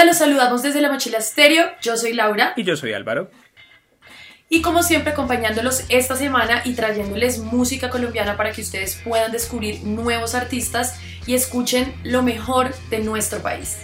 Hola, los saludamos desde la mochila estéreo. Yo soy Laura. Y yo soy Álvaro. Y como siempre, acompañándolos esta semana y trayéndoles música colombiana para que ustedes puedan descubrir nuevos artistas y escuchen lo mejor de nuestro país.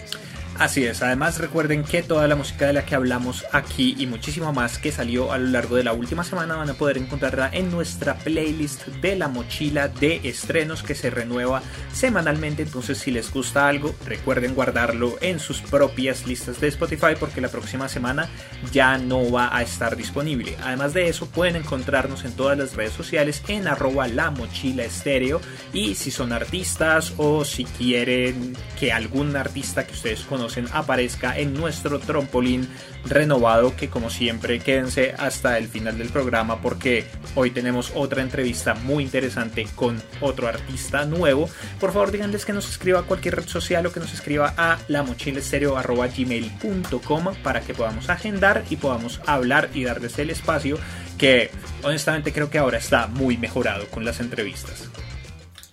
Así es, además recuerden que toda la música de la que hablamos aquí y muchísimo más que salió a lo largo de la última semana van a poder encontrarla en nuestra playlist de la mochila de estrenos que se renueva semanalmente. Entonces si les gusta algo, recuerden guardarlo en sus propias listas de Spotify porque la próxima semana ya no va a estar disponible. Además de eso pueden encontrarnos en todas las redes sociales en arroba la mochila estéreo y si son artistas o si quieren que algún artista que ustedes conozcan aparezca en nuestro trampolín renovado que como siempre quédense hasta el final del programa porque hoy tenemos otra entrevista muy interesante con otro artista nuevo. Por favor díganles que nos escriba a cualquier red social o que nos escriba a la gmail.com para que podamos agendar y podamos hablar y darles el espacio que honestamente creo que ahora está muy mejorado con las entrevistas.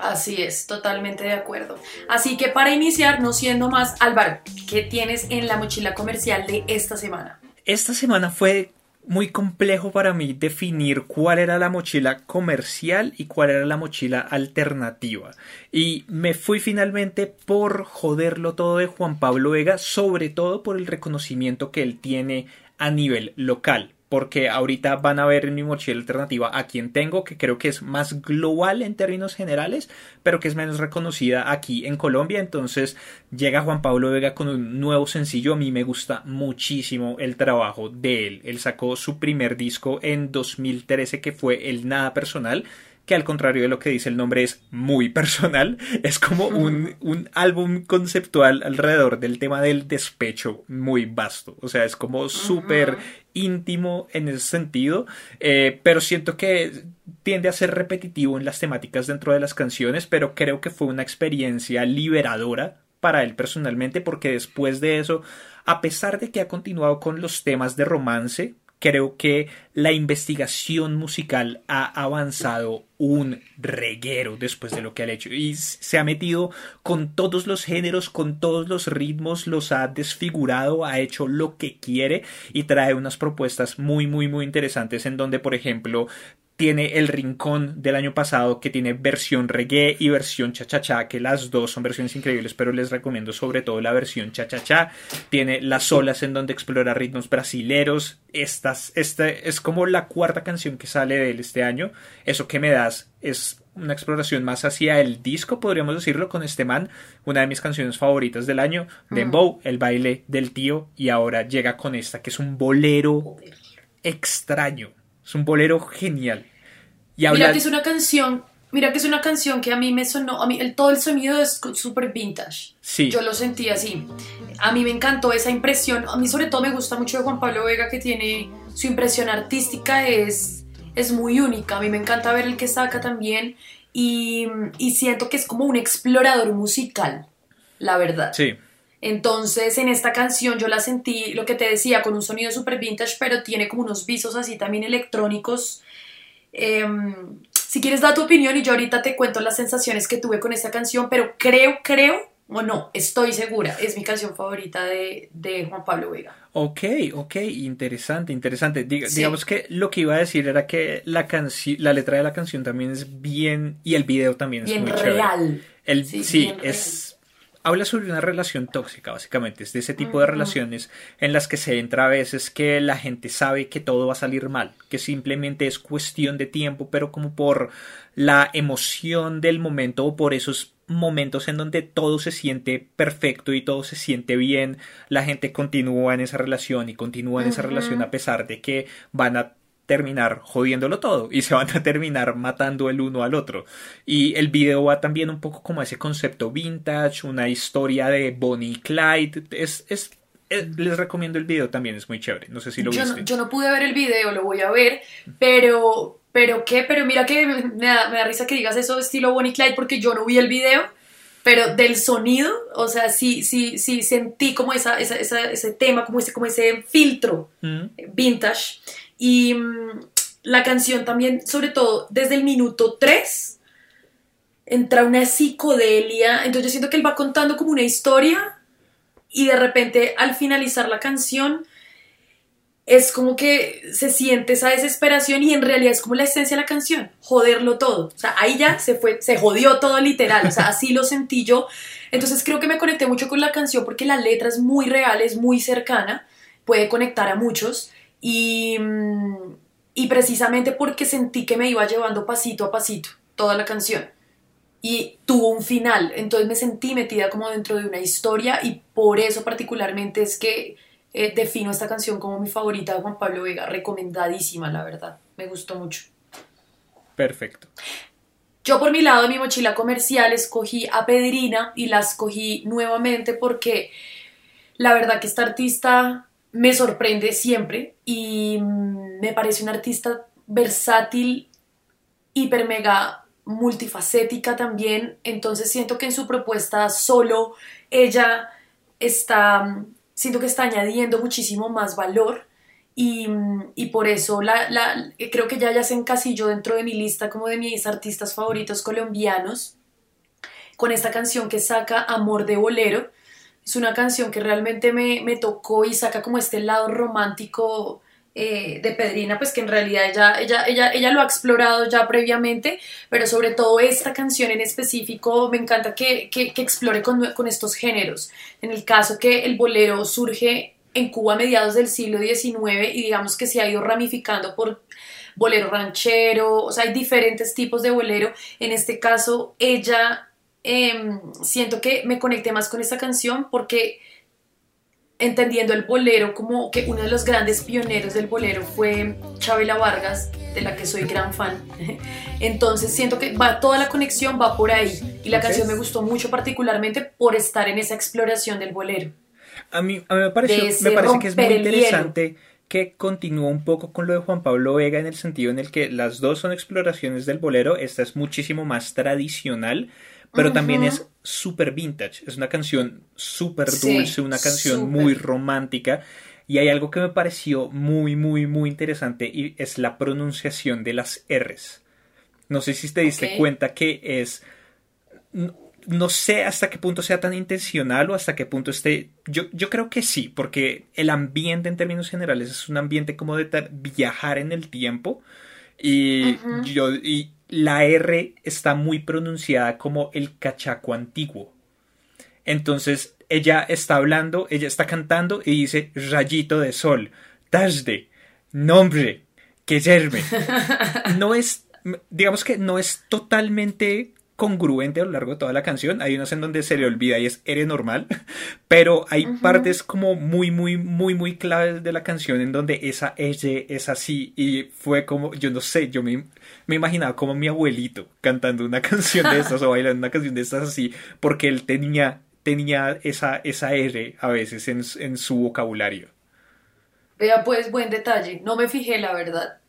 Así es, totalmente de acuerdo. Así que para iniciar, no siendo más, Álvaro, ¿qué tienes en la mochila comercial de esta semana? Esta semana fue muy complejo para mí definir cuál era la mochila comercial y cuál era la mochila alternativa. Y me fui finalmente por joderlo todo de Juan Pablo Vega, sobre todo por el reconocimiento que él tiene a nivel local porque ahorita van a ver en mi mochila alternativa a quien tengo, que creo que es más global en términos generales, pero que es menos reconocida aquí en Colombia. Entonces llega Juan Pablo Vega con un nuevo sencillo. A mí me gusta muchísimo el trabajo de él. Él sacó su primer disco en 2013 que fue El Nada Personal que al contrario de lo que dice el nombre es muy personal, es como un, un, álbum conceptual alrededor del tema del despecho muy vasto, o sea, es como súper íntimo en ese sentido, eh, pero siento que tiende a ser repetitivo en las temáticas dentro de las canciones, pero creo que fue una experiencia liberadora para él personalmente, porque después de eso, a pesar de que ha continuado con los temas de romance, creo que la investigación musical ha avanzado un reguero después de lo que ha hecho. Y se ha metido con todos los géneros, con todos los ritmos, los ha desfigurado, ha hecho lo que quiere y trae unas propuestas muy muy muy interesantes en donde por ejemplo tiene el Rincón del año pasado que tiene versión reggae y versión cha-cha-cha, que las dos son versiones increíbles, pero les recomiendo sobre todo la versión cha-cha-cha. Tiene Las olas en donde explora ritmos brasileros. Estas, esta es como la cuarta canción que sale de él este año. Eso que me das es una exploración más hacia el disco, podríamos decirlo, con este man, una de mis canciones favoritas del año. Dembow, el baile del tío, y ahora llega con esta, que es un bolero extraño es un bolero genial. Y Mira que es una canción, mira que es una canción que a mí me sonó, a mí el, todo el sonido es súper vintage. Sí. Yo lo sentí así. A mí me encantó esa impresión. A mí sobre todo me gusta mucho de Juan Pablo Vega que tiene su impresión artística es, es muy única. A mí me encanta ver el que saca también y, y siento que es como un explorador musical, la verdad. Sí. Entonces, en esta canción yo la sentí, lo que te decía, con un sonido súper vintage, pero tiene como unos visos así también electrónicos. Em, si quieres dar tu opinión y yo ahorita te cuento las sensaciones que tuve con esta canción, pero creo, creo, o no, estoy segura, es mi canción favorita de, Juan Pablo Vega. Ok, ok, interesante, interesante. Digamos que lo que iba a decir era que la, la letra de la canción también es bien, y el video también es bien muy real. El, sí, es habla sobre una relación tóxica, básicamente. Es de ese tipo de relaciones en las que se entra a veces que la gente sabe que todo va a salir mal, que simplemente es cuestión de tiempo, pero como por la emoción del momento o por esos momentos en donde todo se siente perfecto y todo se siente bien, la gente continúa en esa relación y continúa en esa relación a pesar de que van a terminar jodiéndolo todo y se van a terminar matando el uno al otro. Y el video va también un poco como ese concepto vintage, una historia de Bonnie y Clyde. Es, es, les recomiendo el video también, es muy chévere. No sé si lo yo viste. No, yo no pude ver el video, lo voy a ver, pero, pero qué, pero mira que me da, me da risa que digas eso estilo Bonnie y Clyde porque yo no vi el video. Pero del sonido, o sea, sí, sí, sí sentí como esa, esa, ese tema, como ese, como ese filtro mm. vintage. Y mm, la canción también, sobre todo desde el minuto 3, entra una psicodelia. Entonces yo siento que él va contando como una historia y de repente al finalizar la canción es como que se siente esa desesperación y en realidad es como la esencia de la canción, joderlo todo. O sea, ahí ya se fue, se jodió todo literal, o sea, así lo sentí yo. Entonces creo que me conecté mucho con la canción porque la letra es muy real, es muy cercana, puede conectar a muchos y, mm, y precisamente porque sentí que me iba llevando pasito a pasito toda la canción y tuvo un final, entonces me sentí metida como dentro de una historia y por eso particularmente es que eh, defino esta canción como mi favorita de Juan Pablo Vega, recomendadísima, la verdad. Me gustó mucho. Perfecto. Yo por mi lado, de mi mochila comercial, escogí a Pedrina y la escogí nuevamente porque la verdad que esta artista me sorprende siempre y mm, me parece una artista versátil, hiper mega multifacética también. Entonces siento que en su propuesta solo ella está mm, siento que está añadiendo muchísimo más valor y, y por eso la, la, creo que ya ya se encasilló dentro de mi lista como de mis artistas favoritos colombianos con esta canción que saca Amor de Bolero. Es una canción que realmente me, me tocó y saca como este lado romántico eh, de Pedrina, pues que en realidad ella, ella, ella, ella lo ha explorado ya previamente, pero sobre todo esta canción en específico me encanta que, que, explore con, con, estos géneros. En el caso que el bolero surge en Cuba a mediados del siglo XIX y digamos que se ha ido ramificando por bolero ranchero, o sea, hay diferentes tipos de bolero. En este caso, ella, em, siento que me conecté más con esta canción porque entendiendo el bolero como que uno de los grandes pioneros del bolero fue Chabela Vargas, de la que soy gran fan. Entonces siento que va toda la conexión va por ahí. Y la canción me gustó mucho particularmente por estar en esa exploración del bolero. A mí, a mí me, parece, me parece que es muy interesante que continúa un poco con lo de Juan Pablo Vega en el sentido en el que las dos son exploraciones del bolero, esta es muchísimo más tradicional, pero también es súper vintage. Es una canción súper dulce, una canción muy romántica. Y hay algo que me pareció muy, muy, muy interesante y es la pronunciación de las R's. No sé si te diste cuenta que es... No, sé hasta qué punto sea tan intencional o hasta qué punto esté... Yo, yo creo que sí, porque el ambiente en términos generales es un ambiente como de viajar en el tiempo. Y yo... Y, la R está muy pronunciada como el cachaco antiguo. Entonces ella está hablando, ella está cantando y dice rayito de sol, tasde, nombre, que yerme. No es, digamos que no es totalmente congruente a lo largo de toda la canción. Hay unas en donde se le olvida y es eres normal, pero hay partes como muy, muy, muy, muy claves de la canción en donde esa ella es así y fue como, yo no sé, yo me, me imaginaba como mi abuelito cantando una canción de estas o bailando una canción de estas así, porque él tenía, tenía esa, esa R a veces en, en su vocabulario. Vea, pues buen detalle. No me fijé, la verdad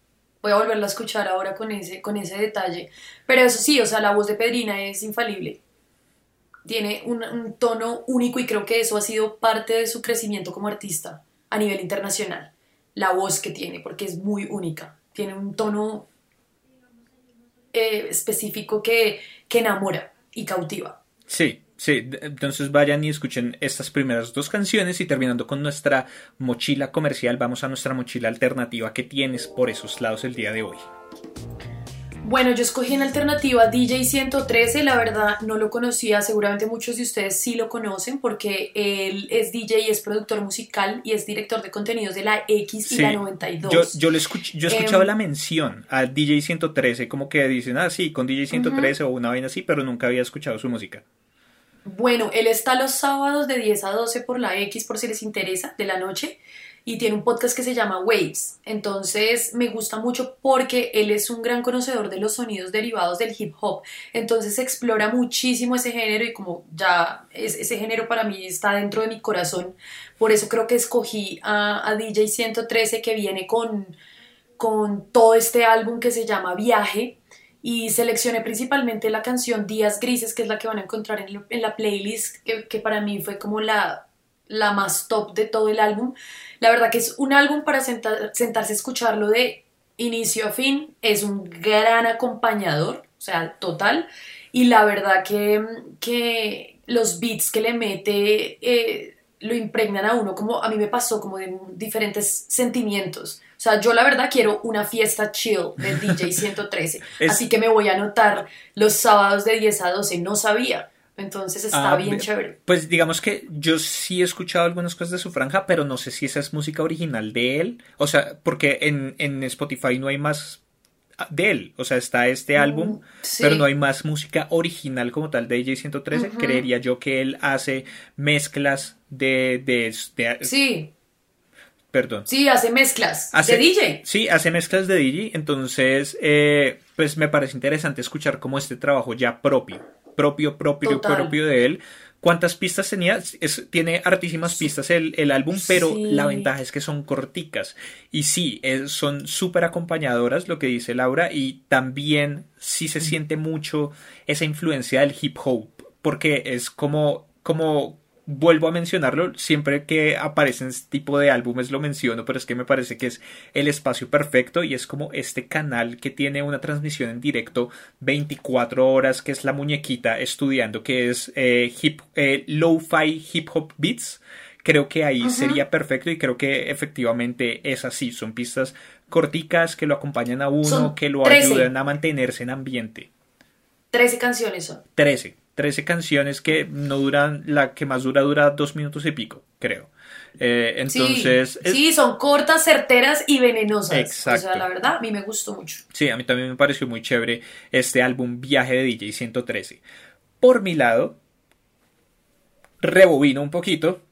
voy a volverlo a escuchar ahora con ese, con ese detalle. Pero eso sí, o sea, la voz de Pedrina es infalible. Tiene un, tono único y creo que eso ha sido parte de su crecimiento como artista a nivel internacional. La voz que tiene, porque es muy única. Tiene un tono eh, específico que, que enamora y cautiva. Sí, Sí, entonces vayan y escuchen estas primeras dos canciones y terminando con nuestra mochila comercial, vamos a nuestra mochila alternativa que tienes por esos lados el día de hoy. Bueno, yo escogí en alternativa DJ 113, la verdad no lo conocía, seguramente muchos de ustedes sí lo conocen porque él es DJ es productor musical y es director de contenidos de la X y la 92. Yo, yo, le yo escuchaba em, la mención a DJ 113, como que dicen, ah, sí, con DJ 113 o una vaina así, pero nunca había escuchado su música. Bueno, él está los sábados de 10 a 12 por la X por si les interesa, de la noche, y tiene un podcast que se llama Waves. Entonces me gusta mucho porque él es un gran conocedor de los sonidos derivados del hip hop. Entonces explora muchísimo ese género y como ya ese género para mí está dentro de mi corazón, por eso creo que escogí a, a DJ 113 que viene con, con todo este álbum que se llama Viaje y seleccioné principalmente la canción Días Grises, que es la que van a encontrar en, la playlist, que, para mí fue como la, la más top de todo el álbum. La verdad que es un álbum para sentarse a escucharlo de inicio a fin, es un gran acompañador, o sea, total, y la verdad que, que los beats que le mete... Eh, lo impregnan a uno, como a mí me pasó, como de diferentes sentimientos. O sea, yo la verdad quiero una fiesta chill del DJ 113, así que me voy a anotar los sábados de 10 a 12, no sabía. Entonces está ah, bien chévere. Pues digamos que yo sí he escuchado algunas cosas de su franja, pero no sé si esa es música original de él. O sea, porque en, en Spotify no hay más de él. O sea, está este mm, álbum, pero no hay más música original como tal de DJ 113. Creería yo que él hace mezclas de. de, sí. Perdón. Sí, hace mezclas de DJ. Sí, hace mezclas de DJ. Entonces, eh, pues me parece interesante escuchar como este trabajo ya propio. Propio, propio, propio de él ¿Cuántas pistas tenía? tiene hartísimas pistas el, álbum, pero la ventaja es que son corticas. Y sí, son súper acompañadoras, lo que dice Laura, y también sí se siente mucho esa influencia del hip hop, porque es como, como vuelvo a mencionarlo, siempre que aparecen este tipo de álbumes lo menciono, pero es que me parece que es el espacio perfecto y es como este canal que tiene una transmisión en directo 24 horas, que es la muñequita estudiando, que es eh, hip, eh, lo-fi hip hop beats. Creo que ahí sería perfecto y creo que efectivamente es así. Son pistas corticas que lo acompañan a uno, que lo ayudan a mantenerse en ambiente. 13 canciones son. 13. 13 canciones que no duran, la que más dura dura dos minutos y pico, creo. Eh, entonces... Sí, son cortas, certeras y venenosas. Exacto. O sea, la verdad, a mí me gustó mucho. Sí, a mí también me pareció muy chévere este álbum Viaje de DJ 113. Por mi lado, rebobino un poquito.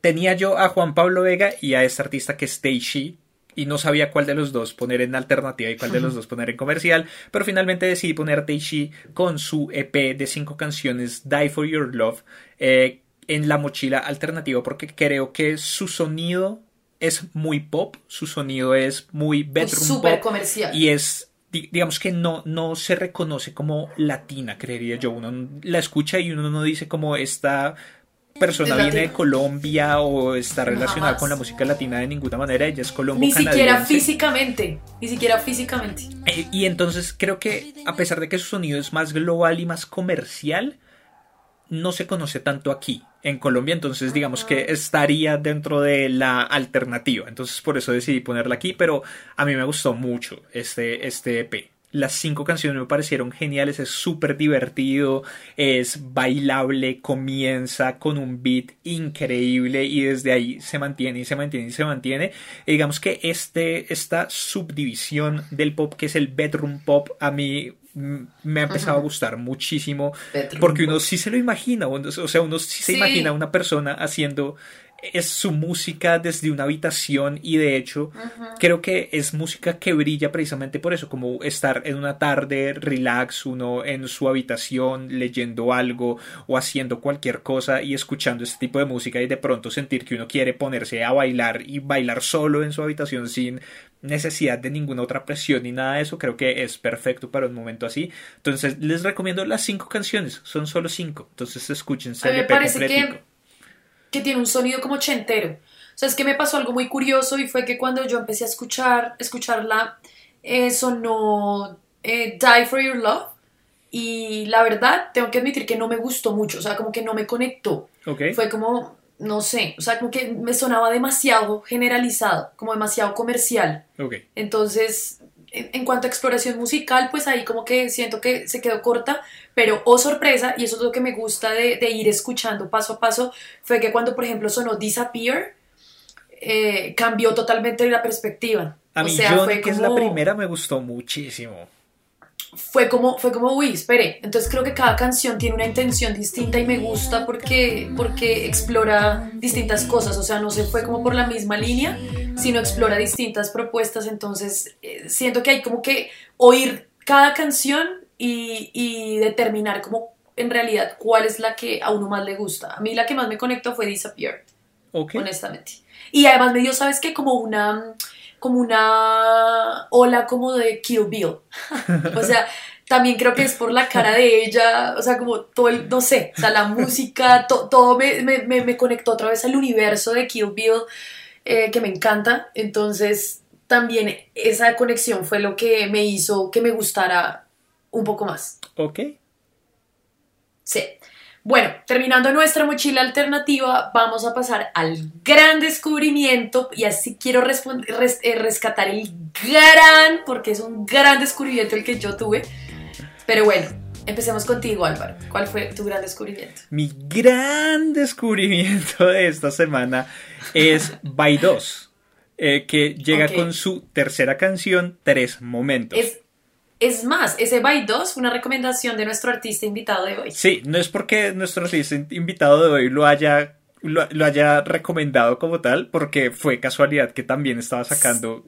Tenía yo a Juan Pablo Vega y a esta artista que es Stacy y no sabía cuál de los dos poner en alternativa y cuál de los dos poner en comercial, pero finalmente decidí poner Teishi con su EP de cinco canciones Die for Your Love eh, en la mochila alternativa porque creo que su sonido es muy pop, su sonido es muy bedroom super comercial y es digamos que no, no se reconoce como latina, creería yo. Uno la escucha y uno no dice como esta persona viene de Colombia o está relacionada con la música latina de ninguna manera, ella es colombo Ni siquiera físicamente, ni siquiera físicamente. Eh, y entonces creo que a pesar de que su sonido es más global y más comercial, no se conoce tanto aquí en Colombia, entonces digamos que estaría dentro de la alternativa. Entonces por eso decidí ponerla aquí, pero a mí me gustó mucho este, este EP. Las cinco canciones me parecieron geniales, es súper divertido, es bailable, comienza con un beat increíble y desde ahí se mantiene y se mantiene y se mantiene. digamos que este, esta subdivisión del pop que es el bedroom pop a mí me ha empezado a gustar muchísimo porque uno sí se lo imagina, o sea, uno sí se imagina a una persona haciendo es su música desde una habitación y de hecho creo que es música que brilla precisamente por eso, como estar en una tarde relax, uno en su habitación leyendo algo o haciendo cualquier cosa y escuchando este tipo de música y de pronto sentir que uno quiere ponerse a bailar y bailar solo en su habitación sin necesidad de ninguna otra presión ni nada de eso, creo que es perfecto para un momento así. Entonces les recomiendo las cinco canciones, son solo cinco, entonces escúchense el EP que tiene un sonido como chentero. O sea, es que me pasó algo muy curioso y fue que cuando yo empecé a escuchar, escucharla, eh, sonó eh, Die for Your Love. Y la verdad, tengo que admitir que no me gustó mucho, o sea, como que no me conectó. Fue como, no sé, o sea, como que me sonaba demasiado generalizado, como demasiado comercial. Entonces, en, cuanto a exploración musical, pues ahí como que siento que se quedó corta, pero oh sorpresa, y eso es lo que me gusta de, ir escuchando paso a paso, fue que cuando por ejemplo sonó Disappear, eh, cambió totalmente la perspectiva. A mí o que es la primera, me gustó muchísimo fue como, fue como, uy, espere. Entonces creo que cada canción tiene una intención distinta y me gusta porque, porque explora distintas cosas. O sea, no se fue como por la misma línea, sino explora distintas propuestas. Entonces eh, siento que hay como que oír cada canción y, y, determinar como en realidad cuál es la que a uno más le gusta. A mí la que más me conectó fue Disappear. Honestamente. Y además me dio, ¿sabes qué? Como una como una ola como de Kill Bill. o sea, también creo que es por la cara de ella, o sea, como todo el, no sé, o sea, la música, todo me, me, me, conectó otra vez al universo de Kill Bill, eh, que me encanta. Entonces, también esa conexión fue lo que me hizo que me gustara un poco más. Ok. Sí. Bueno, terminando nuestra mochila alternativa, vamos a pasar al gran descubrimiento y así quiero eh, rescatar el gran, porque es un gran descubrimiento el que yo tuve. Pero bueno, empecemos contigo Álvaro. ¿Cuál fue tu gran descubrimiento? Mi gran descubrimiento de esta semana es By 2, eh, que llega con su tercera canción, Tres Momentos. Es más, ese By 2 fue una recomendación de nuestro artista invitado de hoy. Sí, no es porque nuestro artista invitado de hoy lo haya lo, haya recomendado como tal, porque fue casualidad que también estaba sacando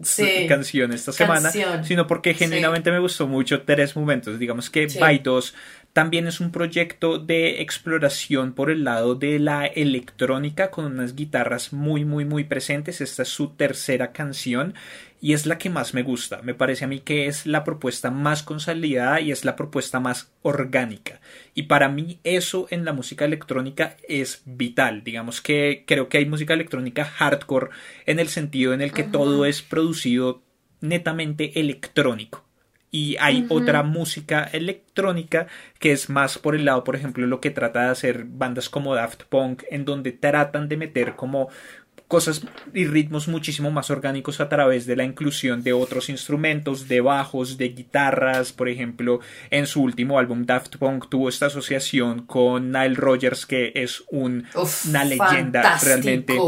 canción esta semana, sino porque genuinamente me gustó mucho tres momentos. Digamos que By 2 también es un proyecto de exploración por el lado de la electrónica con unas guitarras muy muy muy presentes. Esta es su tercera canción y es la que más me gusta. Me parece a mí que es la propuesta más consolidada y es la propuesta más orgánica. Y para mí eso en la música electrónica es vital. Digamos que creo que hay música electrónica hardcore en el sentido en el que todo es producido netamente electrónico y hay otra música electrónica que es más por el lado, por ejemplo, lo que trata de hacer bandas como Daft Punk, en donde tratan de meter como cosas y ritmos muchísimo más orgánicos a través de la inclusión de otros instrumentos, de bajos, de guitarras. Por ejemplo, en su último álbum Daft Punk tuvo esta asociación con Nile Rogers, que es un, una leyenda realmente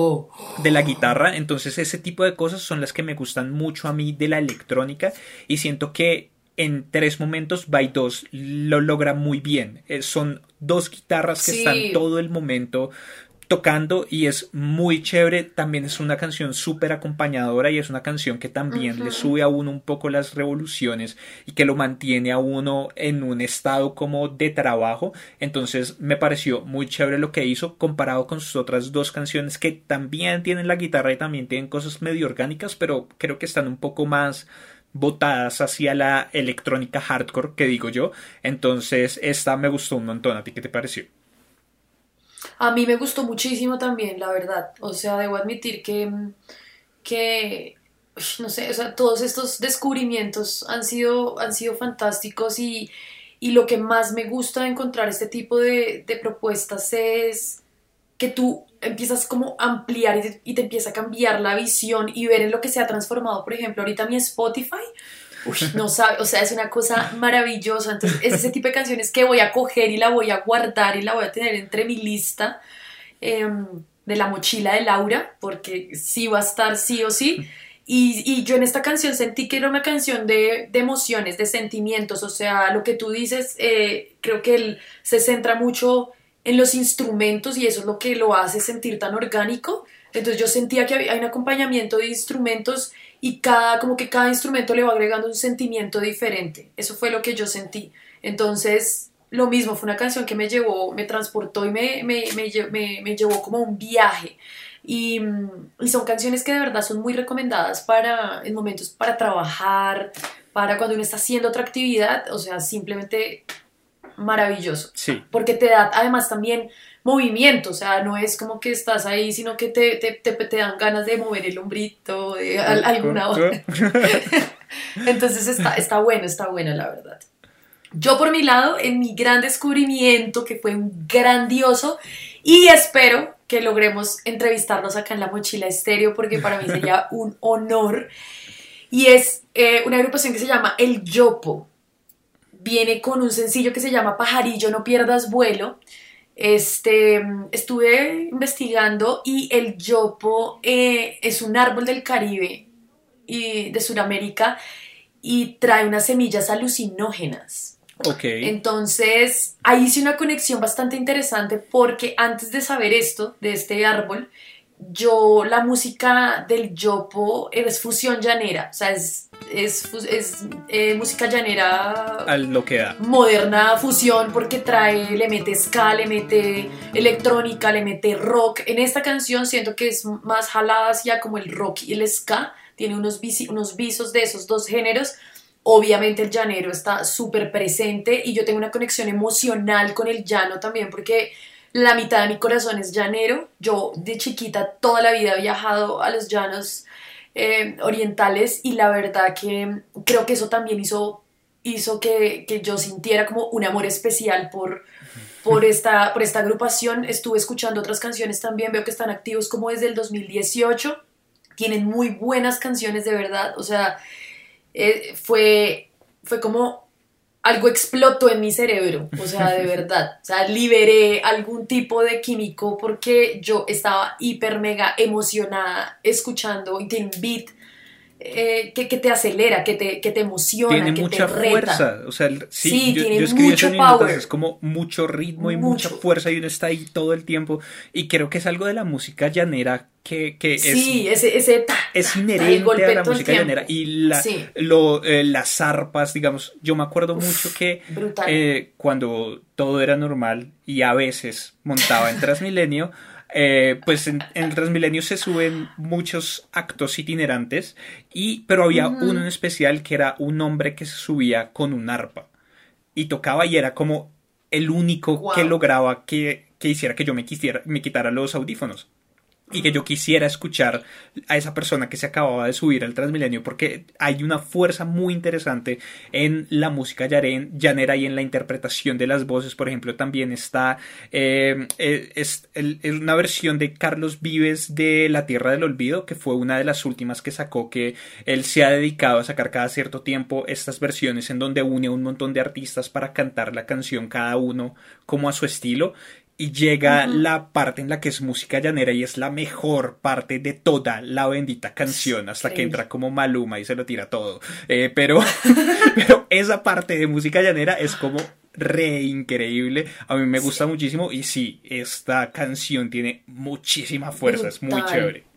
de la guitarra. Entonces ese tipo de cosas son las que me gustan mucho a mí de la electrónica y siento que en tres momentos by 2 lo logra muy bien. Eh, son dos guitarras que están todo el momento tocando y es muy chévere. También es una canción súper acompañadora y es una canción que también le sube a uno un poco las revoluciones y que lo mantiene a uno en un estado como de trabajo. Entonces me pareció muy chévere lo que hizo comparado con sus otras dos canciones que también tienen la guitarra y también tienen cosas medio orgánicas, pero creo que están un poco más botadas hacia la electrónica hardcore que digo yo. Entonces esta me gustó un montón. ¿A ti qué te pareció? A mí me gustó muchísimo también, la verdad. O sea, debo admitir que, que no sé, o sea, todos estos descubrimientos han sido, han sido fantásticos y, lo que más me gusta de encontrar este tipo de, propuestas es que tú empiezas como a ampliar y te, y te, empieza a cambiar la visión y ver en lo que se ha transformado, por ejemplo, ahorita mi Spotify no sabe, o sea, es una cosa maravillosa. Entonces, es ese tipo de canciones que voy a coger y la voy a guardar y la voy a tener entre mi lista em, de la mochila de Laura, porque sí va a estar sí o sí. Y, y, yo en esta canción sentí que era una canción de, de emociones, de sentimientos, o sea, lo que tú dices, eh, creo que él se centra mucho en los instrumentos y eso es lo que lo hace sentir tan orgánico. Entonces yo sentía que hay un acompañamiento de instrumentos y cada, como que cada instrumento le va agregando un sentimiento diferente. Eso fue lo que yo sentí. Entonces, lo mismo, fue una canción que me llevó, me transportó y me, me, me, llevó como un viaje. Y, y, son canciones que de verdad son muy recomendadas para en momentos para trabajar, para cuando uno está haciendo otra actividad, o sea, simplemente maravilloso. Sí. Porque te da además también movimiento, o sea, no es como que estás ahí, sino que te, te, te, dan ganas de mover el hombrito, de alguna otra. Entonces está, está bueno, está bueno, la verdad. Yo por mi lado, en mi gran descubrimiento, que fue un grandioso, y espero que logremos entrevistarnos acá en la mochila estéreo, porque para mí sería un honor, y es eh, una agrupación que se llama El Yopo. Viene con un sencillo que se llama Pajarillo, no pierdas vuelo este, estuve investigando y el yopo eh, es un árbol del Caribe y de Sudamérica y trae unas semillas alucinógenas. Ok. Entonces, ahí hice una conexión bastante interesante porque antes de saber esto, de este árbol, yo la música del yopo es fusión llanera, o sea, es, es, es eh, música llanera a lo que da. moderna fusión porque trae, le mete ska, le mete electrónica, le mete rock. En esta canción siento que es más jalada hacia como el rock y el ska, tiene unos, unos visos de esos dos géneros. Obviamente el llanero está súper presente y yo tengo una conexión emocional con el llano también porque la mitad de mi corazón es llanero. Yo de chiquita toda la vida he viajado a los llanos eh, orientales y la verdad que creo que eso también hizo, hizo que, yo sintiera como un amor especial por, por esta, por esta agrupación. Estuve escuchando otras canciones también, veo que están activos como desde el 2018. Tienen muy buenas canciones de verdad, o sea, eh, fue, fue como algo explotó en mi cerebro, o sea, de verdad, o sea, liberé algún tipo de químico porque yo estaba hiper mega emocionada escuchando y tiene un beat eh, que, te acelera, que te, que te emociona, tiene que mucha te fuerza, o sea, sí, tiene mucho power. es como mucho ritmo y mucha fuerza y uno está ahí todo el tiempo y creo que es algo de la música llanera que, que sí, es, ese, ese es inherente a la música llanera y la, lo, eh, las arpas, digamos, yo me acuerdo mucho que eh, cuando todo era normal y a veces montaba en Transmilenio eh, pues en, el Transmilenio se suben muchos actos itinerantes, y, pero había uno en especial que era un hombre que se subía con un arpa y tocaba y era como el único que lograba que, que, hiciera que yo me, quisiera, me quitara los audífonos y que yo quisiera escuchar a esa persona que se acababa de subir al Transmilenio porque hay una fuerza muy interesante en la música llanera y en la interpretación de las voces. Por ejemplo también está eh, eh, es, una versión de Carlos Vives de La Tierra del Olvido que fue una de las últimas que sacó que él se ha dedicado a sacar cada cierto tiempo estas versiones en donde une a un montón de artistas para cantar la canción cada uno como a su estilo y llega la parte en la que es música llanera y es la mejor parte de toda la bendita canción hasta que entra como Maluma y se lo tira todo. Eh, pero, pero esa parte de música llanera es como re increíble. A mí me gusta muchísimo y sí, esta canción tiene muchísima fuerza, es muy chévere.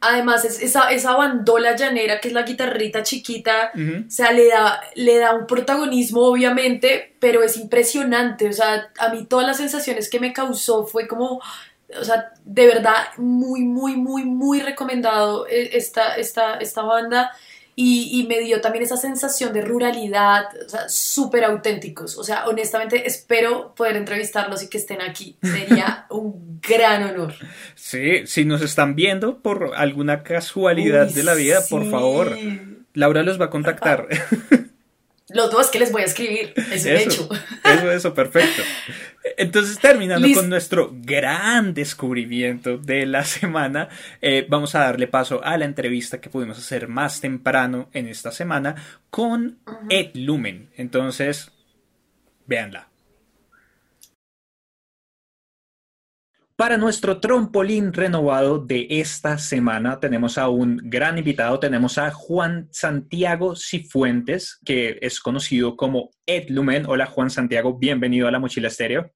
Además, esa, esa bandola llanera, que es la guitarrita chiquita, o sea, le da, le da un protagonismo, obviamente, pero es impresionante. O sea, a mí todas las sensaciones que me causó fue como, o sea, de verdad, muy, muy, muy, muy recomendado eh, esta, esta, esta banda y, me dio también esa sensación de ruralidad, o sea, súper auténticos. O sea, honestamente espero poder entrevistarlos y que estén aquí. Sería un gran honor. Sí, si nos están viendo por alguna casualidad de la vida, por favor, Laura los va a contactar. Los dos que les voy a escribir, es un hecho. Eso, eso, perfecto. Entonces, terminando con nuestro gran descubrimiento de la semana, eh, vamos a darle paso a la entrevista que pudimos hacer más temprano en esta semana con Ed Lumen. Entonces, véanla. Para nuestro trompolín renovado de esta semana tenemos a un gran invitado, tenemos a Juan Santiago Cifuentes, que es conocido como Ed Lumen. Hola Juan Santiago, bienvenido a la Mochila Estéreo.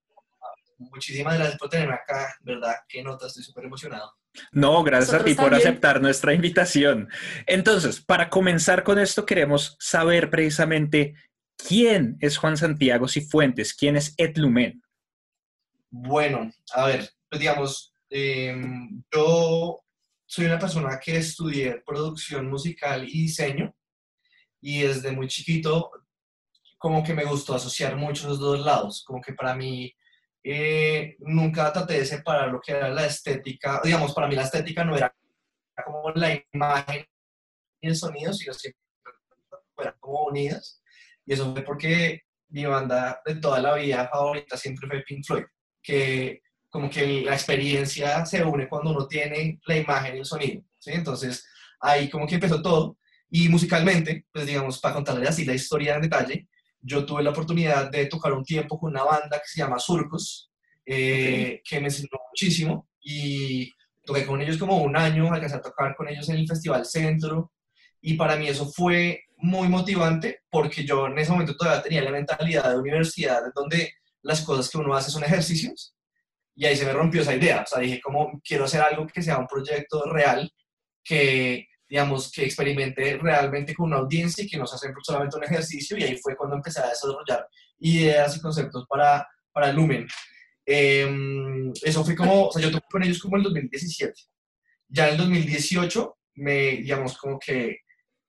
Muchísimas gracias por tenerme acá, ¿verdad? Qué nota, estoy súper emocionado. No, gracias a ti por aceptar nuestra invitación. Entonces, para comenzar con esto, queremos saber precisamente quién es Juan Santiago Cifuentes, quién es Ed Lumen. Bueno, a ver, pues digamos, em, yo soy una persona que estudié producción musical y diseño y desde muy chiquito como que me gustó asociar mucho los dos lados, como que para mí eh, nunca traté de separar lo que era la estética, digamos, para mí la estética no era como la imagen y el sonido, sino siempre fueran como unidas. Y eso fue porque mi banda de toda la vida favorita siempre fue Pink Floyd, que como que la experiencia se une cuando uno tiene la imagen y el sonido, ¿sí? Entonces, ahí como que empezó todo. Y musicalmente, pues digamos, para contarles así la historia en detalle, yo tuve la oportunidad de tocar un tiempo con una banda que se llama Surcos, eh, que me enseñó muchísimo y toqué con ellos como un año, alcancé a tocar con ellos en el Festival Centro y para mí eso fue muy motivante porque yo en ese momento todavía tenía la mentalidad de universidad donde las cosas que uno hace son ejercicios y ahí se me rompió esa idea. O sea, dije, como quiero hacer algo que sea un proyecto real, que, digamos, que experimente realmente con una audiencia y que no se hace solamente un ejercicio. Y ahí fue cuando empecé a desarrollar ideas y conceptos para, para Lumen. Em, eso fue como, o sea, yo toqué con ellos como en el 2017. Ya en el 2018, me, digamos, como que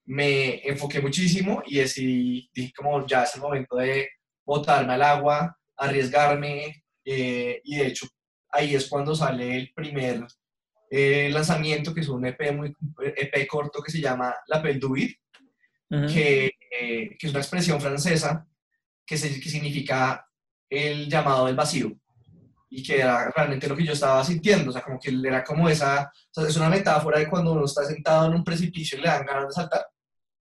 me enfoqué muchísimo y decidí, dije como ya es el momento de botarme al agua, arriesgarme, eh, y de hecho ahí es cuando sale el primer eh, lanzamiento, que es un EP, muy, EP corto que se llama La Pelle que, eh, que, es una expresión francesa que, se, que significa el llamado del vacío y que era realmente lo que yo estaba sintiendo, o sea, como que era como esa, o sea, es una metáfora de cuando uno está sentado en un precipicio y le dan ganas de saltar,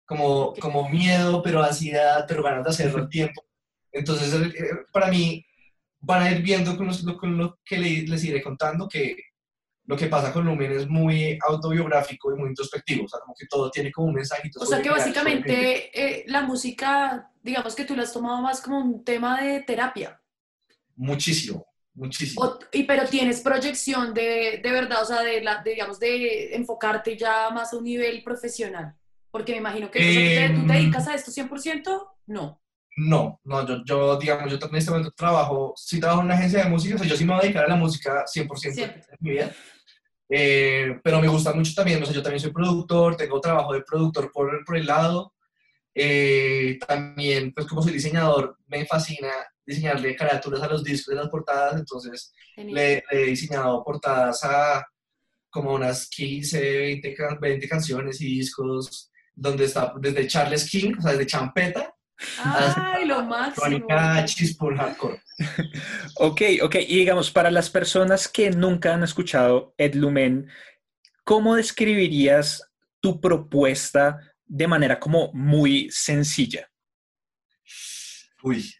como, como miedo, pero ansiedad, pero ganas de hacerlo al tiempo. Entonces, eh, para mí, van a ir viendo con, con lo que les iré contando que lo que pasa con Lumen es muy autobiográfico y muy introspectivo, o sea, como que todo tiene como un mensajito. O sea, que básicamente eh, la música, digamos que tú la has tomado más como un tema de terapia. Muchísimo, muchísimo. y pero tienes proyección de, de verdad, o sea, de, la, digamos, de enfocarte ya más a un nivel profesional. Porque me imagino que tú te em, dedicas a esto 100%, no. No, no, yo, yo, digamos, yo en este momento trabajo, sí trabajo en una agencia de música, o sea, yo sí me voy a dedicar a la música 100% de mi vida. Eh, pero me gusta mucho también, o sea, yo también soy productor, tengo trabajo de productor por, por el lado. Eh, también, pues como soy diseñador, me fascina diseñarle carátulas a los discos de las portadas, entonces le, he diseñado portadas a como unas 15, 20, 20 canciones y discos donde está desde Charles King, o sea, desde Champeta. ¡Ay, lo máximo! por hardcore. ok, ok. Y digamos, para las personas que nunca han escuchado Ed Lumen, ¿cómo describirías tu propuesta de manera como muy sencilla? Uy,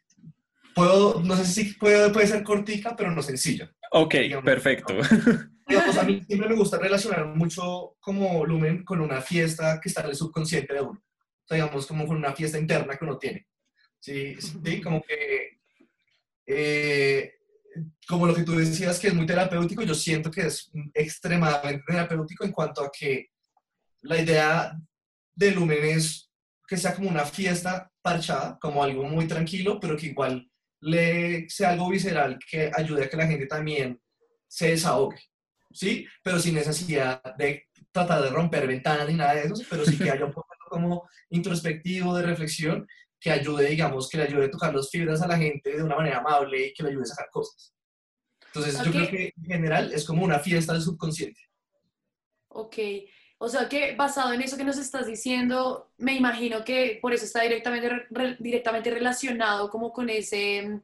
puedo, no sé si puede, puede ser cortica, pero no sencilla. Ok, perfecto. a mí siempre me gusta relacionar mucho como Lumen con una fiesta que está en el subconsciente de uno. Sea, digamos, como con una fiesta interna que uno tiene. Sí, sí como que eh, como lo que tú decías que es muy terapéutico, yo siento que es extremadamente terapéutico en cuanto a que la idea de Lumen es que sea como una fiesta parchada, como algo muy tranquilo, pero que igual le sea algo visceral que ayude a que la gente también se desahogue, ¿sí? Pero sin necesidad de tratar de romper ventanas ni nada de eso, pero sí que haya un poco como introspectivo de reflexión que ayude, digamos, que le ayude a tocar las fibras a la gente de una manera amable y que le ayude a sacar cosas. Entonces, yo creo que en general es como una fiesta del subconsciente. Ok, o sea que basado en eso que nos estás diciendo, me imagino que por eso está directamente, directamente relacionado como con ese,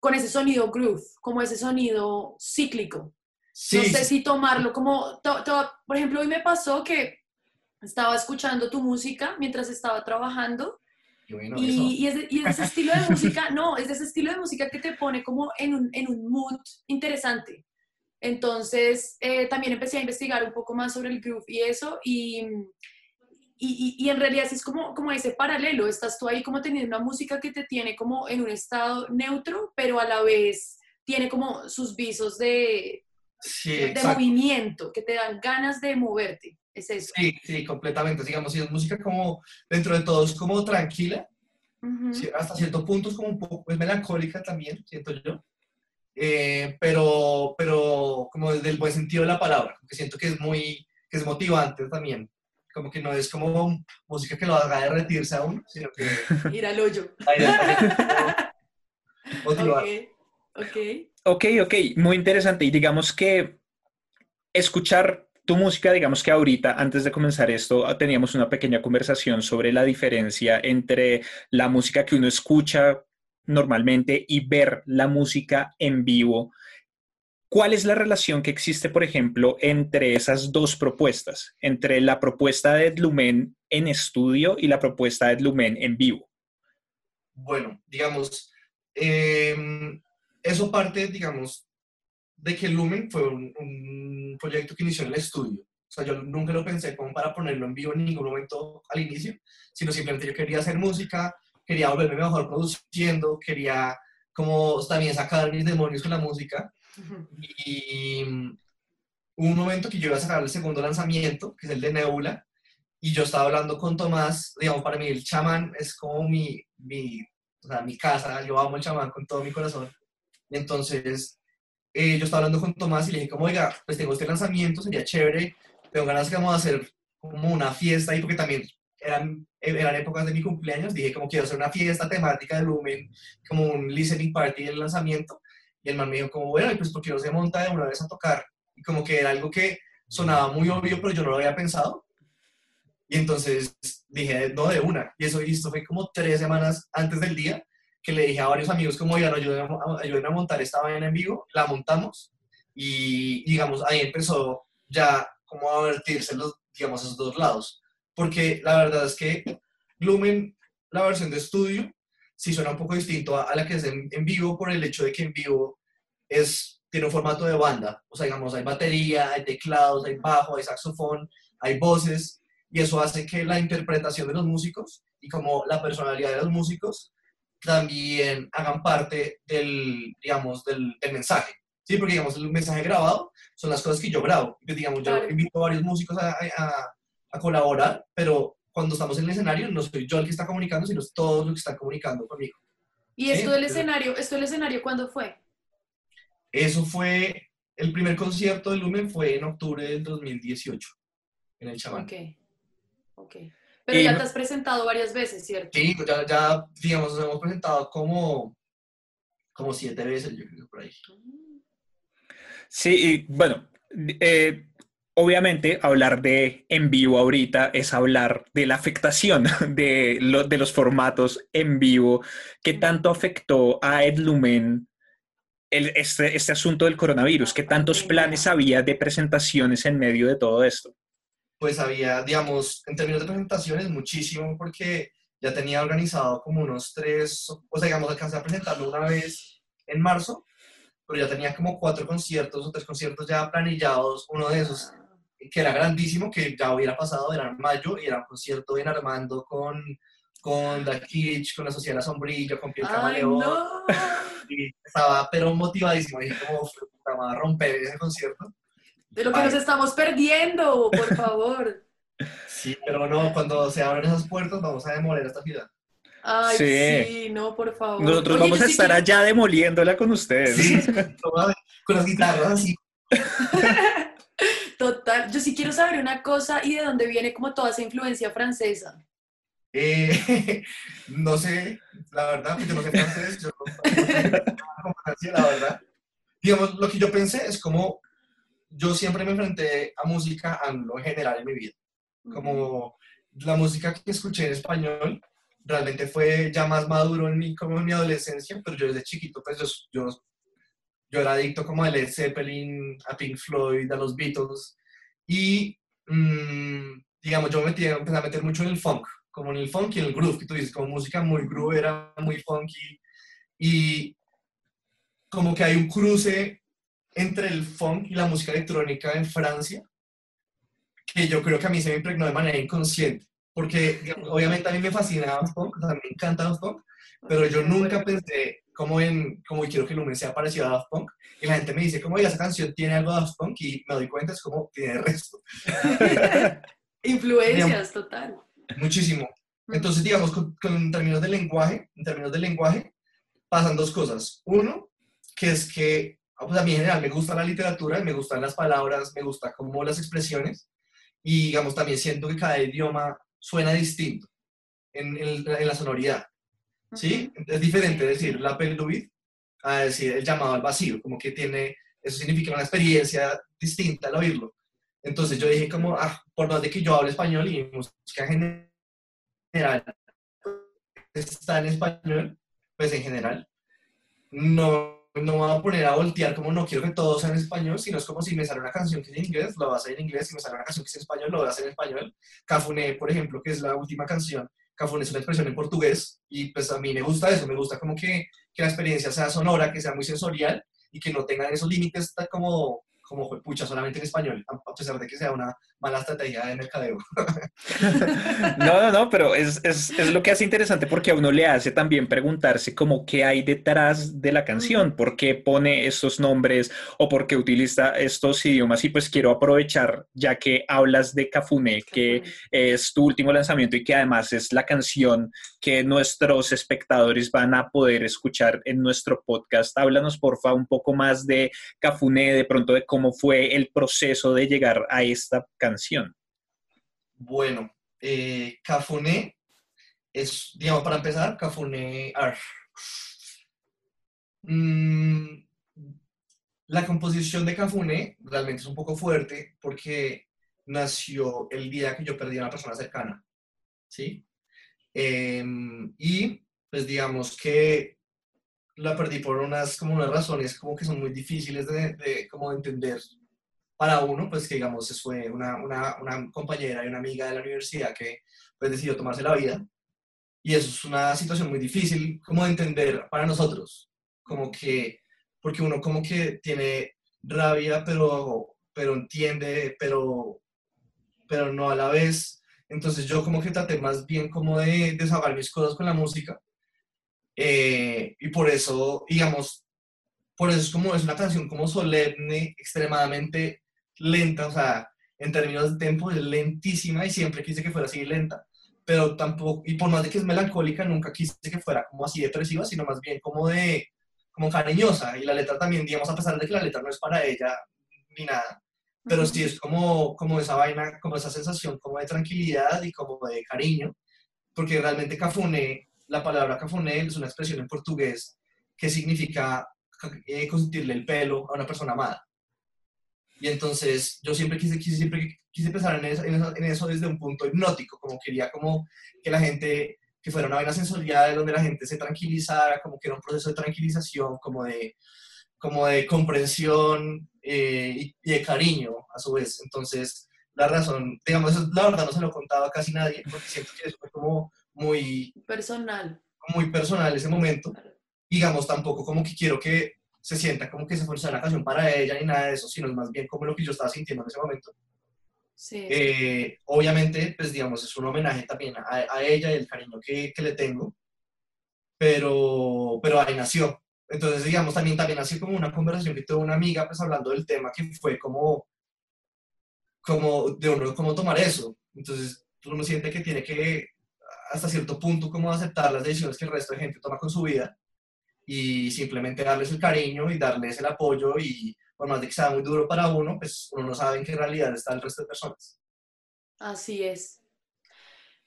con ese sonido groove, como ese sonido cíclico. Sí, no sé si tomarlo como, por ejemplo, hoy me pasó que estaba escuchando tu música mientras estaba trabajando y, es de, ese estilo de música, no, es de ese estilo de música que te pone como en un, en un mood interesante. Entonces, eh, también empecé a investigar un poco más sobre el groove y eso, y, y, y, en realidad es como, como ese paralelo, estás tú ahí como teniendo una música que te tiene como en un estado neutro, pero a la vez tiene como sus visos de, de movimiento, que te dan ganas de moverte. Es eso. Sí, sí, completamente. Digamos, si es música como, dentro de todo, es como tranquila, hasta cierto punto es como un poco, es melancólica también, siento yo. Eh, pero, pero como desde el buen sentido de la palabra, que siento que es muy, que es motivante también. Como que no es como música que lo haga derretirse a uno, sino que... Ir al hoyo. Motivar. ok, ok, ok, muy interesante. Y digamos que escuchar tu música, digamos que ahorita, antes de comenzar esto, teníamos una pequeña conversación sobre la diferencia entre la música que uno escucha normalmente y ver la música en vivo. ¿Cuál es la relación que existe, por ejemplo, entre esas dos propuestas, entre la propuesta de Lumen en estudio y la propuesta de Lumen en vivo? Bueno, digamos, em, eso parte, digamos, de que Lumen fue un, proyecto que inició en el estudio. O sea, yo nunca lo pensé como para ponerlo en vivo en ningún momento al inicio, sino simplemente yo quería hacer música, quería volverme mejor produciendo, quería como también sacar mis demonios con la música. Y hubo un momento que yo iba a sacar el segundo lanzamiento, que es el de Nebula, y yo estaba hablando con Tomás, digamos, para mí el chamán es como mi, mi, o sea, mi casa, yo amo el chamán con todo mi corazón. Y entonces eh, yo estaba hablando con Tomás y le dije como, oiga, pues tengo este lanzamiento, sería chévere, tengo ganas de hacer como una fiesta ahí, porque también eran, eran épocas de mi cumpleaños, dije como quiero hacer una fiesta temática de Lumen, como un listening party del lanzamiento, y el man me dijo como, bueno, pues porque no se monta de una vez a tocar, y como que era algo que sonaba muy obvio, pero yo no lo había pensado, y entonces dije, no, de una, y eso, y esto fue como tres semanas antes del día, que le dije a varios amigos como, oigan, ayuden a, ayuden a montar esta vaina en vivo, la montamos y digamos, ahí empezó ya como a vertirse los, digamos, esos dos lados. Porque la verdad es que Lumen, la versión de estudio, sí suena un poco distinto a, la que es en, vivo por el hecho de que en vivo es, tiene un formato de banda. O sea, digamos, hay batería, hay teclados, hay bajo, hay saxofón, hay voces, y eso hace que la interpretación de los músicos y como la personalidad de los músicos también hagan parte del, digamos, del, mensaje. Sí, porque digamos, el mensaje grabado son las cosas que yo grabo. digamos, yo invito a varios músicos a, a, a, colaborar, pero cuando estamos en el escenario no soy yo el que está comunicando, sino todos los que están comunicando conmigo. ¿Y esto del escenario, esto del escenario cuándo fue? Eso fue, el primer concierto de Lumen fue en octubre del 2018, en el Chamán. Ok, ok. Pero ya te has presentado varias veces, ¿cierto? Sí, ya, ya digamos, nos hemos presentado como, como siete veces, yo creo, por ahí. Sí, y bueno, eh, obviamente hablar de en vivo ahorita es hablar de la afectación de, de los formatos en vivo. ¿Qué tanto afectó a Edlumen el, este, este asunto del coronavirus? ¿Qué tantos planes había de presentaciones en medio de todo esto? Pues había, digamos, en términos de presentaciones, muchísimo, porque ya tenía organizado como unos tres, o sea, digamos, alcancé a presentarlo una vez en marzo, pero ya tenía como cuatro conciertos o tres conciertos ya planillados, uno de esos que era grandísimo, que ya hubiera pasado, era en mayo, y era un concierto en Armando con, con The Kitsch, con la Sociedad Sombrilla, con Piel Camaleón. Y estaba, pero motivadísimo, dije, como, va a romper ese concierto. De lo que nos estamos perdiendo, por favor. Sí, pero no, cuando se abran esas puertas vamos a demoler esta ciudad. Ay, sí. no, por favor. Nosotros vamos a estar allá demoliéndola con ustedes. Sí, con las guitarras así. Total, yo sí quiero saber una cosa y de dónde viene como toda esa influencia francesa. Eh, no sé, la verdad, yo no sé francés, yo no, sé la verdad. Digamos, lo que yo pensé es como yo siempre me enfrenté a música anglo en general en mi vida. Como la música que escuché en español realmente fue ya más maduro en mi, como en mi adolescencia, pero yo desde chiquito, pues yo, yo, yo era adicto como a Led Zeppelin, a Pink Floyd, a los Beatles, y mm, digamos, yo me metí, empecé a meter mucho en el funk, como en el funk y en el groove, que tú dices, como música muy groove, era muy funky, y como que hay un cruce entre el funk y la música electrónica en Francia, que yo creo que a mí se me impregnó de manera inconsciente, porque obviamente a mí me fascina el funk, o sea, me encanta Daft Punk, pero yo nunca pensé como en, como quiero que Lumen sea parecido a Daft Punk, y la gente me dice, como, esa canción tiene algo de Daft Punk, y me doy cuenta, es como, tiene el resto. Influencias, total. Muchísimo. Entonces, digamos, con, con, términos de lenguaje, en términos de lenguaje, pasan dos cosas. Uno, que es que pues a mí en general me gusta la literatura, me gustan las palabras, me gusta como las expresiones y digamos también siento que cada idioma suena distinto en, en, la sonoridad. ¿Sí? Es diferente decir la peluit a decir el llamado al vacío, como que tiene, eso significa una experiencia distinta al oírlo. Entonces yo dije como, ah, por más de que yo hable español y música general está en español, pues en general, no no voy a poner a voltear como no quiero que todo sea en español, sino es como si me sale una canción que es en inglés, lo voy a hacer en inglés, si me sale una canción que es en español, lo voy a hacer en español. Cafuné, por ejemplo, que es la última canción, Cafuné es una expresión en portugués y pues a mí me gusta eso, me gusta como que, que la experiencia sea sonora, que sea muy sensorial y que no tengan esos límites como como pucha, solamente en español, a pesar de que sea una mala estrategia de mercadeo. No, no, no, pero es, es, es, lo que hace interesante porque a uno le hace también preguntarse como qué hay detrás de la canción, por qué pone estos nombres o por qué utiliza estos idiomas. Y pues quiero aprovechar, ya que hablas de Cafune, que es tu último lanzamiento y que además es la canción que nuestros espectadores van a poder escuchar en nuestro podcast. Háblanos, porfa, un poco más de Cafune, de pronto de cómo fue el proceso de llegar a esta canción. Bueno, eh, Cafuné es, digamos, para empezar, Cafuné. Mm, la composición de Cafuné realmente es un poco fuerte porque nació el día que yo perdí a una persona cercana, ¿sí? Em, y pues digamos que la perdí por unas, como unas razones como que son muy difíciles de, de como entender para uno, pues que digamos fue una, una, una, compañera y una amiga de la universidad que pues decidió tomarse la vida. Y eso es una situación muy difícil como de entender para nosotros, como que, porque uno como que tiene rabia, pero, pero entiende, pero, pero no a la vez. Entonces yo como que traté más bien como de desahogar mis cosas con la música. Eh, y por eso, digamos, por eso es como es una canción como solemne, extremadamente lenta, o sea, en términos de tiempo es lentísima y siempre quise que fuera así lenta, pero tampoco, y por más de que es melancólica, nunca quise que fuera como así depresiva, sino más bien como de, como cariñosa, y la letra también, digamos, a pesar de que la letra no es para ella ni nada, pero sí es como, como esa vaina, como esa sensación como de tranquilidad y como de cariño, porque realmente cafune, la palabra cafune es una expresión en portugués que significa eh, consentirle el pelo a una persona amada. Y entonces yo siempre quise, quise, siempre quise pensar en eso, en eso, desde un punto hipnótico, como quería como que la gente, que fuera una vaina sensorial donde la gente se tranquilizara, como que era un proceso de tranquilización, como de, como de comprensión eh, y, de cariño a su vez. Entonces, la razón, digamos, eso, la verdad no se lo contaba a casi nadie, porque siento que eso fue como muy... Personal. Muy personal ese momento. Digamos, tampoco como que quiero que se sienta como que se fuese una canción para ella ni nada de eso, sino es más bien como lo que yo estaba sintiendo en ese momento. Sí. Eh, obviamente, pues digamos, es un homenaje también a, a ella y el cariño que, que, le tengo, pero, pero ahí nació. Entonces, digamos, también, también nació como una conversación que tuve una amiga, pues hablando del tema, que fue como, como de uno, cómo tomar eso. Entonces, uno siente que tiene que, hasta cierto punto, como aceptar las decisiones que el resto de gente toma con su vida y simplemente darles el cariño y darles el apoyo y por más de que sea muy duro para uno, pues uno no sabe en qué realidad está el resto de personas. Así es.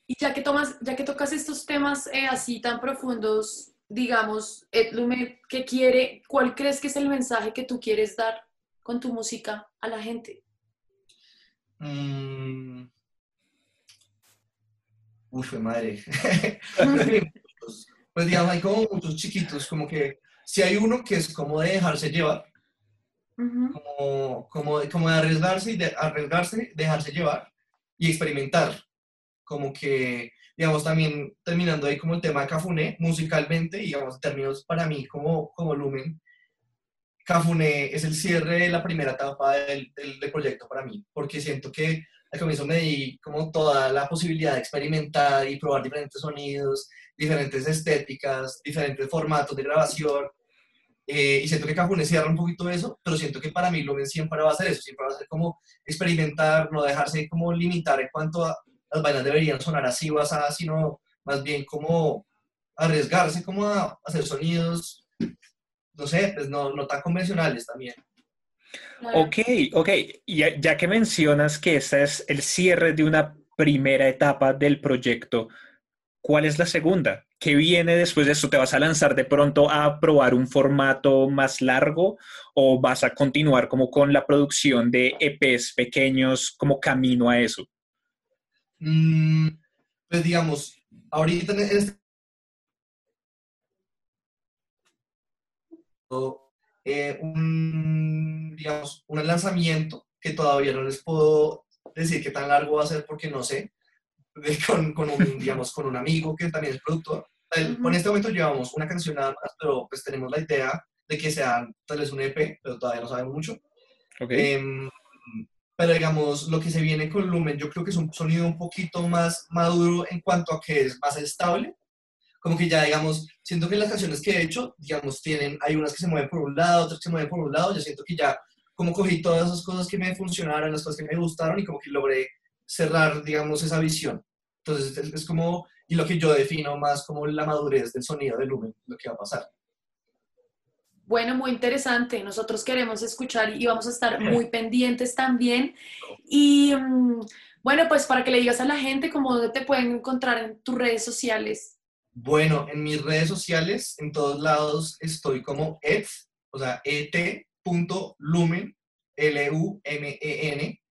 Y ya que, tomas, ya que tocas estos temas eh, así tan profundos, digamos, Edlume, ¿qué quiere, cuál crees que es el mensaje que tú quieres dar con tu música a la gente? Mm. Uf, madre. pues digamos, hay como muchos chiquitos, como que si hay uno que es como de dejarse llevar, como, como, como de arriesgarse y de arriesgarse, dejarse llevar y experimentar, como que, digamos, también terminando ahí como el tema de Cafuné, musicalmente, digamos, términos para mí como, como Lumen, Cafuné es el cierre de la primera etapa del, del, del proyecto para mí, porque siento que al comienzo me di como toda la posibilidad de experimentar y probar diferentes sonidos, diferentes estéticas, diferentes formatos de grabación. Eh, y siento que Cajun cierra un poquito eso, pero siento que para mí lo siempre va a ser eso, siempre va a ser como experimentar, no dejarse como limitar en cuanto a las vainas deberían sonar así o así, sino más bien como arriesgarse como a hacer sonidos, no sé, pues no, no tan convencionales también. Ok, ok. Ya, ya que mencionas que este es el cierre de una primera etapa del proyecto, ¿cuál es la segunda? ¿Qué viene después de esto? ¿Te vas a lanzar de pronto a probar un formato más largo o vas a continuar como con la producción de EPs pequeños como camino a eso? Mm, pues digamos, ahorita en este Eh, un, digamos, un lanzamiento que todavía no les puedo decir qué tan largo va a ser porque no sé, con, con un, digamos, con un amigo que también es productor. Con este momento llevamos una canción nada más, pero pues tenemos la idea de que sea tal vez un EP, pero todavía no sabemos mucho. Em, pero digamos, lo que se viene con Lumen, yo creo que es un sonido un poquito más maduro en cuanto a que es más estable como que ya, digamos, siento que las canciones que he hecho, digamos, tienen, hay unas que se mueven por un lado, otras que se mueven por un lado, yo siento que ya como cogí todas esas cosas que me funcionaron, las cosas que me gustaron y como que logré cerrar, digamos, esa visión. Entonces es, como, y lo que yo defino más como la madurez del sonido de Lumen, lo que va a pasar. Bueno, muy interesante. Nosotros queremos escuchar y vamos a estar muy pendientes también. Y mm, bueno, pues para que le digas a la gente cómo te pueden encontrar en tus redes sociales. Bueno, en mis redes sociales, en todos lados estoy como ed, o sea, et.lumen, L-U-M-E-N.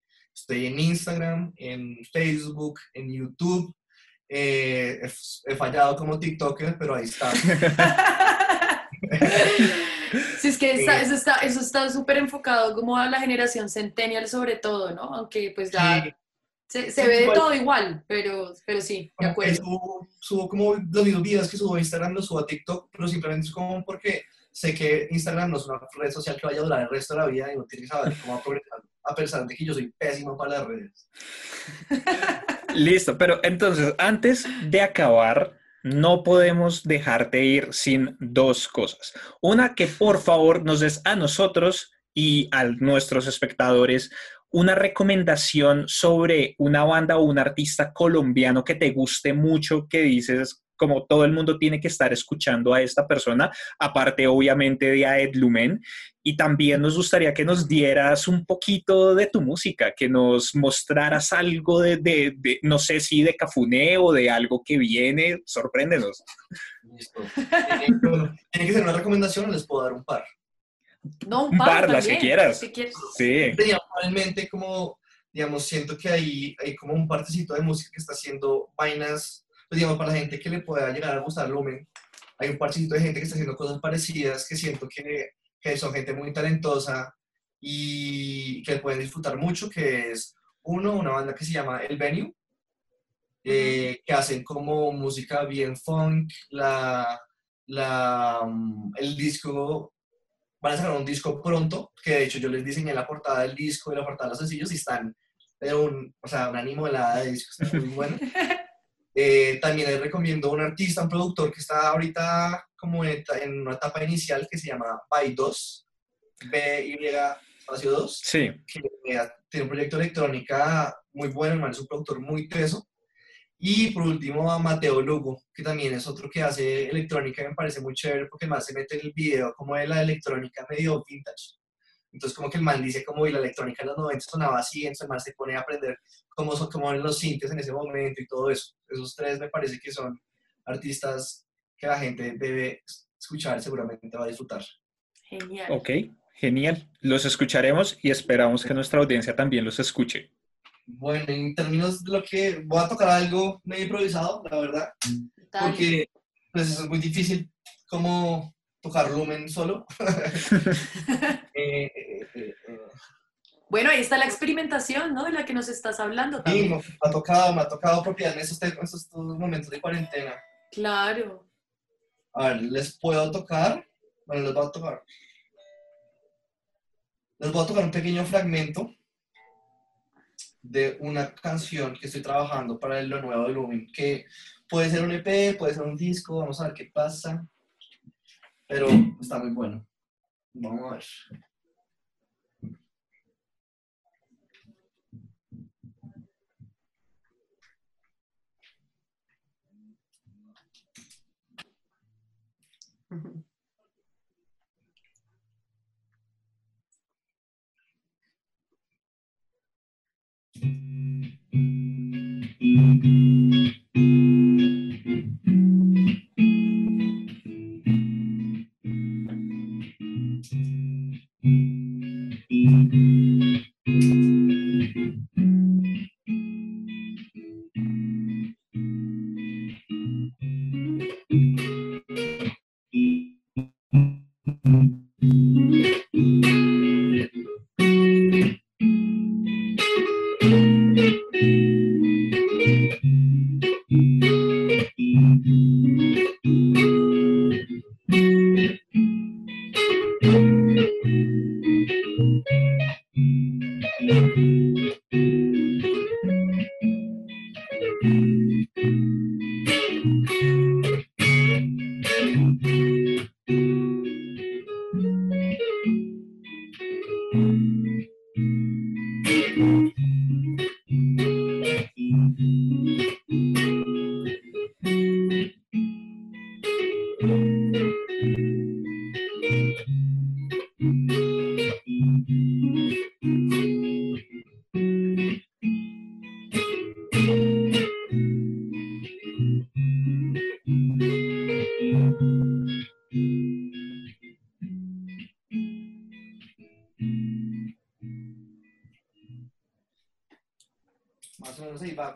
Estoy en Instagram, en Facebook, en YouTube. Eh, he, fallado como TikToker, pero ahí está. sí, es que eso está eso está súper enfocado como a la generación centennial sobre todo, ¿no? Aunque pues ya se, se ve de todo igual, pero, pero sí, de acuerdo. Subo, como los mismos videos que subo a Instagram, los subo a TikTok, pero simplemente es como porque sé que Instagram no es una red social que vaya a durar el resto de la vida y no tiene que saber cómo a pesar de que yo soy pésimo para las redes. Listo, pero entonces, antes de acabar, no podemos dejarte ir sin dos cosas. Una, que por favor nos des a nosotros y a nuestros espectadores una recomendación sobre una banda o un artista colombiano que te guste mucho, que dices como todo el mundo tiene que estar escuchando a esta persona, aparte obviamente de a Ed Lumen. Y también nos gustaría que nos dieras un poquito de tu música, que nos mostraras algo de, no sé si de Cafuné o de algo que viene. Sorpréndenos. Listo. tiene que ser una recomendación, les puedo dar un par. No, un par, las que quieras. Sí. Realmente como, digamos, siento que hay, hay como un partecito de música que está haciendo vainas, pues digamos, para la gente que le pueda llegar a gustar Lumen, hay un partecito de gente que está haciendo cosas parecidas que siento que, que son gente muy talentosa y que pueden disfrutar mucho, que es uno, una banda que se llama El Venue, eh, que hacen como música bien funk, la, la, mm, el disco van a sacar un disco pronto, que de hecho yo les diseñé la portada del disco y la portada de los sencillos y están de un, o sea, un ánimo helada de disco, está muy bueno. Eh, también les recomiendo un artista, un productor que está ahorita como en, una etapa inicial que se llama By 2, B-Y espacio 2, sí. que tiene un proyecto de electrónica muy bueno, es un productor muy teso y por último a Mateo Lugo, que también es otro que hace electrónica me parece muy chévere porque más se mete en el video como de la electrónica medio vintage. Entonces como que el man dice como y la electrónica en los 90 sonaba así, entonces el man se pone a aprender cómo son cómo los sintes en ese momento y todo eso. Esos tres me parece que son artistas que la gente debe escuchar seguramente va a disfrutar. Genial. Ok, genial. Los escucharemos y esperamos que nuestra audiencia también los escuche. Bueno, en términos de lo que voy a tocar algo medio improvisado, la verdad, porque pues es muy difícil como tocar lumen solo. Eh, eh, eh, bueno, ahí está la experimentación, ¿no? De la que nos estás hablando también. Sí, me ha tocado, me ha tocado apropiarme esos, esos momentos de cuarentena. Claro. A ver, ¿les puedo tocar? Bueno, les voy a tocar. Les voy a tocar un pequeño fragmento de una canción que estoy trabajando para lo nuevo de Lumin, que puede ser un EP, puede ser un disco, vamos a ver qué pasa, pero está muy bueno. Vamos a ver.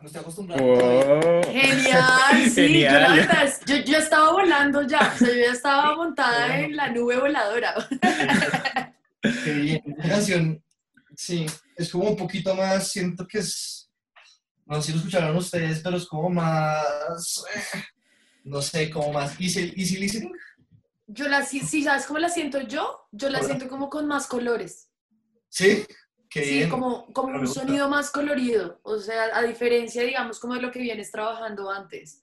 Me estoy acostumbrando. Oh. Genial, sí, Genial. Yo, yo, estaba volando ya, o sea, yo ya estaba montada en la nube voladora. Qué bien, la canción, sí, es como un poquito más, siento que es, no sé si lo escucharon ustedes, pero es como más, eh, no sé, como más easy, easy listening. Yo la, sí, ¿sabes cómo la siento yo? Yo la siento como con más colores. ¿Sí? Sí, como, como un sonido más colorido, o sea, a diferencia, digamos, como de lo que vienes trabajando antes.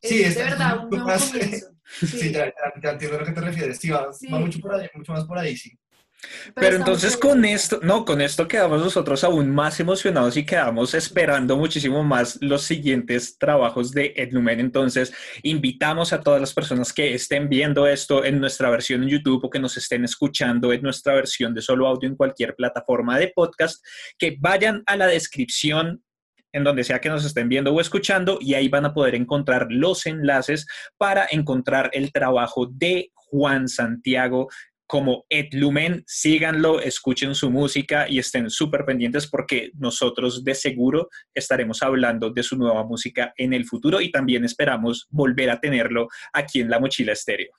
Sí, es, de verdad un nuevo comienzo. Sí, ya, entiendo a lo que te refieres, sí, va, mucho, por ahí, mucho más por ahí, sí. Pero, entonces con esto, no, con esto quedamos nosotros aún más emocionados y quedamos esperando muchísimo más los siguientes trabajos de Edlumen. Entonces, invitamos a todas las personas que estén viendo esto en nuestra versión en YouTube o que nos estén escuchando en nuestra versión de solo audio en cualquier plataforma de podcast, que vayan a la descripción en donde sea que nos estén viendo o escuchando y ahí van a poder encontrar los enlaces para encontrar el trabajo de Juan Santiago como Ed Lumen, síganlo, escuchen su música y estén súper pendientes porque nosotros de seguro estaremos hablando de su nueva música en el futuro y también esperamos volver a tenerlo aquí en La Mochila Estéreo.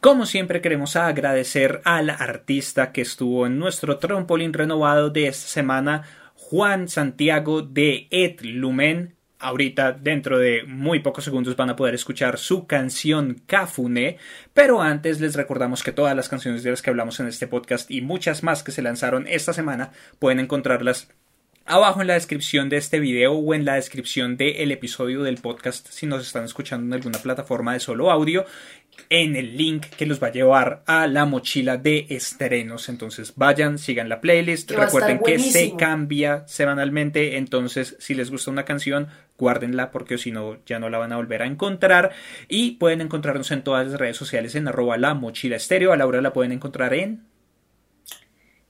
Como siempre queremos agradecer al artista que estuvo en nuestro trampolín renovado de esta semana, Juan Santiago de Ed Lumen. Ahorita, dentro de muy pocos segundos, van a poder escuchar su canción Cafune, pero antes les recordamos que todas las canciones de las que hablamos en este podcast y muchas más que se lanzaron esta semana pueden encontrarlas abajo en la descripción de este video o en la descripción del episodio del podcast si nos están escuchando en alguna plataforma de solo audio en el link que los va a llevar a la mochila de estrenos. Entonces vayan, sigan la playlist. Recuerden que se cambia semanalmente. Entonces, si les gusta una canción, guárdenla porque si no, ya no la van a volver a encontrar. Y pueden encontrarnos en todas las redes sociales en arroba la mochila estéreo. A Laura la pueden encontrar en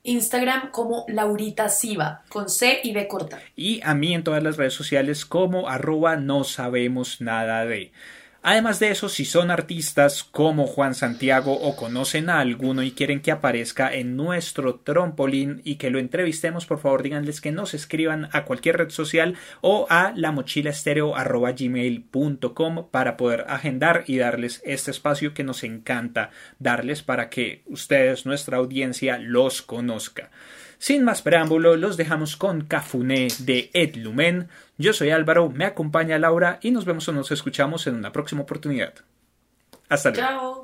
Instagram como Laurita Siva, con C y B corta. Y a mí en todas las redes sociales como arroba no sabemos nada de. Además de eso, si son artistas como Juan Santiago o conocen a alguno y quieren que aparezca en nuestro trompolín y que lo entrevistemos, por favor díganles que nos escriban a cualquier red social o a la gmail.com para poder agendar y darles este espacio que nos encanta darles para que ustedes, nuestra audiencia, los conozca. Sin más preámbulo, los dejamos con Cafuné de Ed Lumen. Yo soy Álvaro, me acompaña Laura y nos vemos o nos escuchamos en una próxima oportunidad. Hasta luego.